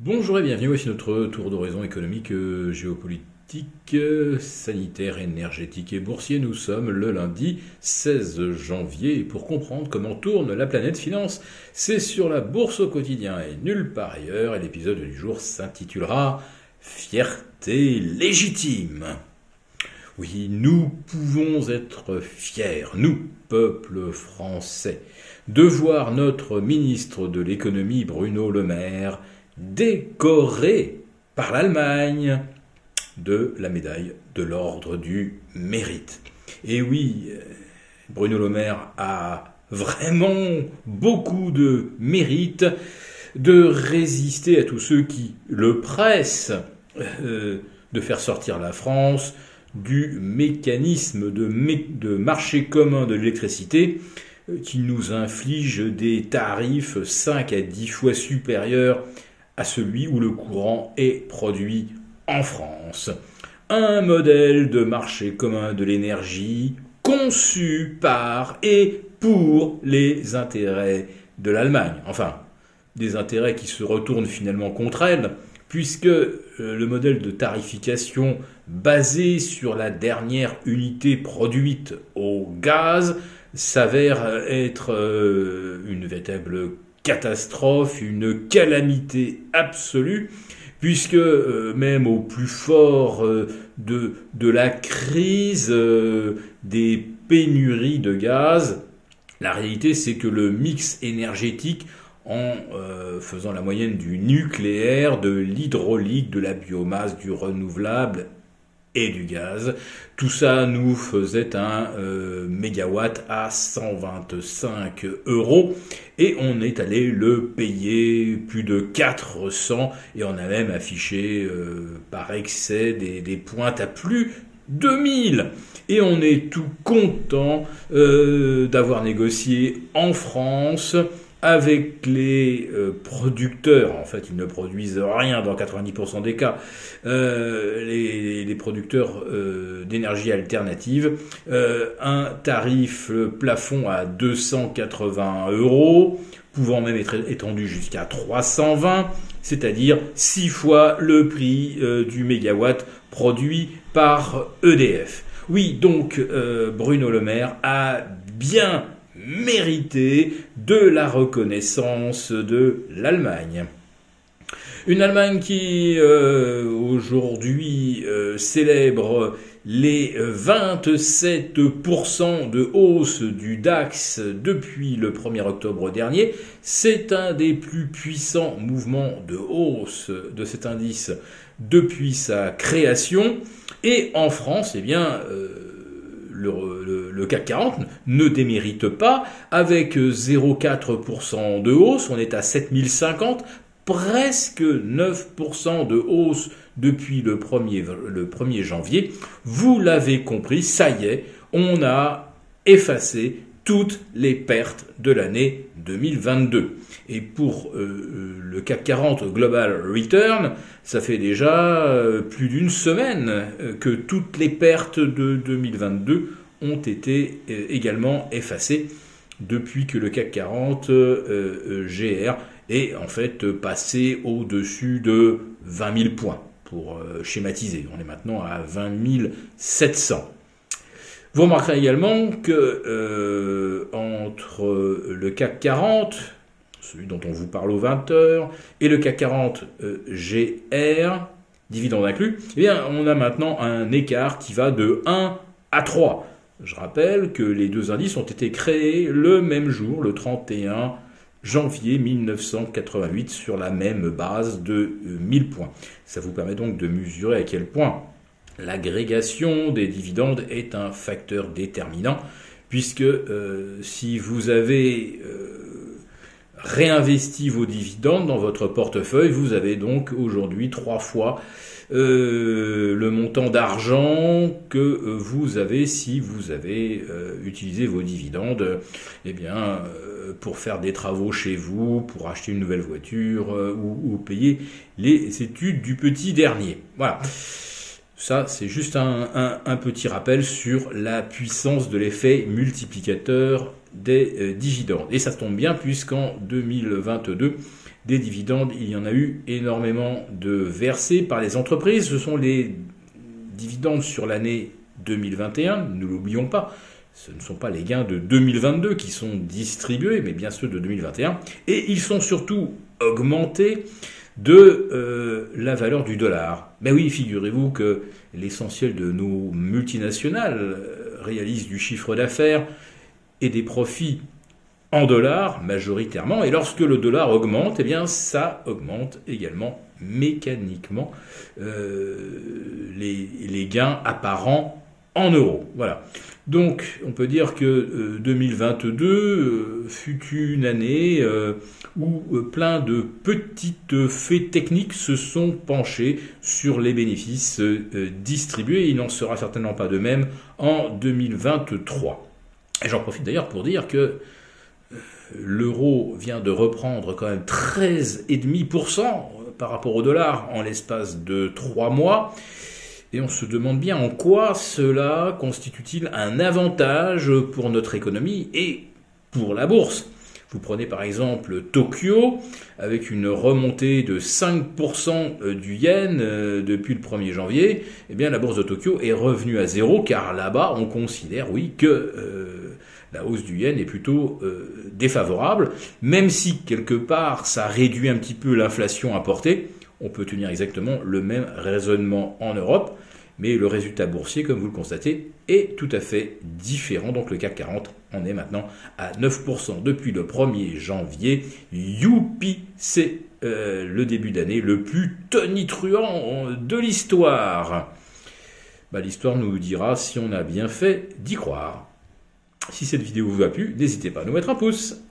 Bonjour et bienvenue, voici notre tour d'horizon économique, géopolitique, sanitaire, énergétique et boursier. Nous sommes le lundi 16 janvier et pour comprendre comment tourne la planète finance, c'est sur la bourse au quotidien et nulle part ailleurs et l'épisode du jour s'intitulera Fierté légitime. Oui, nous pouvons être fiers, nous, peuple français, de voir notre ministre de l'économie Bruno Le Maire décoré par l'Allemagne de la médaille de l'ordre du mérite. Et oui, Bruno Le Maire a vraiment beaucoup de mérite de résister à tous ceux qui le pressent euh, de faire sortir la France du mécanisme de, de marché commun de l'électricité euh, qui nous inflige des tarifs 5 à 10 fois supérieurs à celui où le courant est produit en France. Un modèle de marché commun de l'énergie conçu par et pour les intérêts de l'Allemagne. Enfin, des intérêts qui se retournent finalement contre elle, puisque euh, le modèle de tarification basé sur la dernière unité produite au gaz s'avère être euh, une véritable catastrophe, une calamité absolue, puisque euh, même au plus fort euh, de, la crise euh, des pénuries de gaz, la réalité c'est que le mix énergétique en faisant la moyenne du nucléaire, de l'hydraulique, de la biomasse, du renouvelable du gaz. Tout ça nous faisait un euh, mégawatt à 125 euros. Et on est allé le payer plus de 400 et on a même affiché euh, par excès des, des, pointes à plus 2000 et on est tout content euh, d'avoir négocié en France avec les euh, producteurs, en fait ils ne produisent rien dans 90% des cas, euh, les, producteurs euh, d'énergie alternative, un tarif plafond à 280 euros, pouvant même être étendu jusqu'à 320, c'est-à-dire 6 fois le prix du mégawatt produit par EDF. Oui, donc Bruno Le Maire a bien mérité de la reconnaissance de l'Allemagne. Une Allemagne qui euh, aujourd'hui euh, célèbre les 27% de hausse du DAX depuis le 1er octobre dernier. C'est un des plus puissants mouvements de hausse de cet indice depuis sa création. Et en France, eh bien, euh, le, CAC 40 ne démérite pas avec 0,4% de hausse, on est à 7050, presque 9% de hausse depuis le 1er, le 1er janvier. Vous l'avez compris, ça y est, on a effacé toutes les pertes de l'année 2022. Et pour euh, euh, le CAC 40 Global Return, ça fait déjà euh, plus d'une semaine que toutes les pertes de 2022 ont été également effacées depuis que le CAC 40 GR est en fait passé au-dessus de 20 000 points, pour schématiser. On est maintenant à 20 700. Vous remarquerez également que euh, entre le CAC 40, celui dont on vous parle aux 20 heures, et le CAC 40 euh, GR, dividende inclus, eh bien, on a maintenant un écart qui va de 1 à 3. Je rappelle que les deux indices ont été créés le même jour, le 31 janvier 1988, sur la même base de 1000 euh, points. Ça vous permet donc de mesurer à quel point L'agrégation des dividendes est un facteur déterminant puisque euh, si vous avez euh, réinvesti vos dividendes dans votre portefeuille, vous avez donc aujourd'hui trois fois euh, le montant d'argent que vous avez si vous avez utilisé vos dividendes eh pour faire des travaux chez vous, pour acheter une nouvelle voiture ou payer les études du petit dernier. Voilà. Ça, c'est juste un, petit rappel sur la puissance de l'effet multiplicateur des dividendes. Et ça tombe bien puisqu'en 2022, des dividendes, il y en a eu énormément de versés par les entreprises. Ce sont les dividendes sur l'année 2021, ne l'oublions pas. Ce ne sont pas les gains de 2022 qui sont distribués, mais bien ceux de 2021. Et ils sont surtout augmentés de euh, la valeur du dollar. Mais oui, figurez-vous que l'essentiel de nos multinationales euh, réalisent du chiffre d'affaires et des profits en dollars majoritairement. Et lorsque le dollar augmente, eh bien ça augmente également mécaniquement euh, les, gains apparents en euros. Voilà. Donc on peut dire que 2022 euh, euh, fut une année où plein de petites faits techniques se sont penchés sur les bénéfices distribués. Il n'en sera certainement pas de même en 2023. J'en profite d'ailleurs pour dire que l'euro vient de reprendre quand même 13,5% par rapport au dollar en l'espace de 3 mois. Et on se demande bien en quoi cela constitue-t-il un avantage pour notre économie et pour la bourse. Vous prenez par exemple Tokyo, avec une remontée de 5% du yen euh, depuis le 1er janvier, eh bien la bourse de Tokyo est revenue à zéro, car là-bas on considère, oui, que euh, la hausse du yen est plutôt euh, défavorable, même si quelque part ça réduit un petit peu l'inflation importée, on peut tenir exactement le même raisonnement en Europe, mais le résultat boursier, comme vous le constatez, est tout à fait différent. Donc le CAC 40 en est maintenant à 9% depuis le 1er janvier. Youpi, c'est euh, le début d'année le plus tonitruant de l'histoire. Bah, l'histoire nous dira si on a bien fait d'y croire. Si cette vidéo vous a plu, n'hésitez pas à nous mettre un pouce.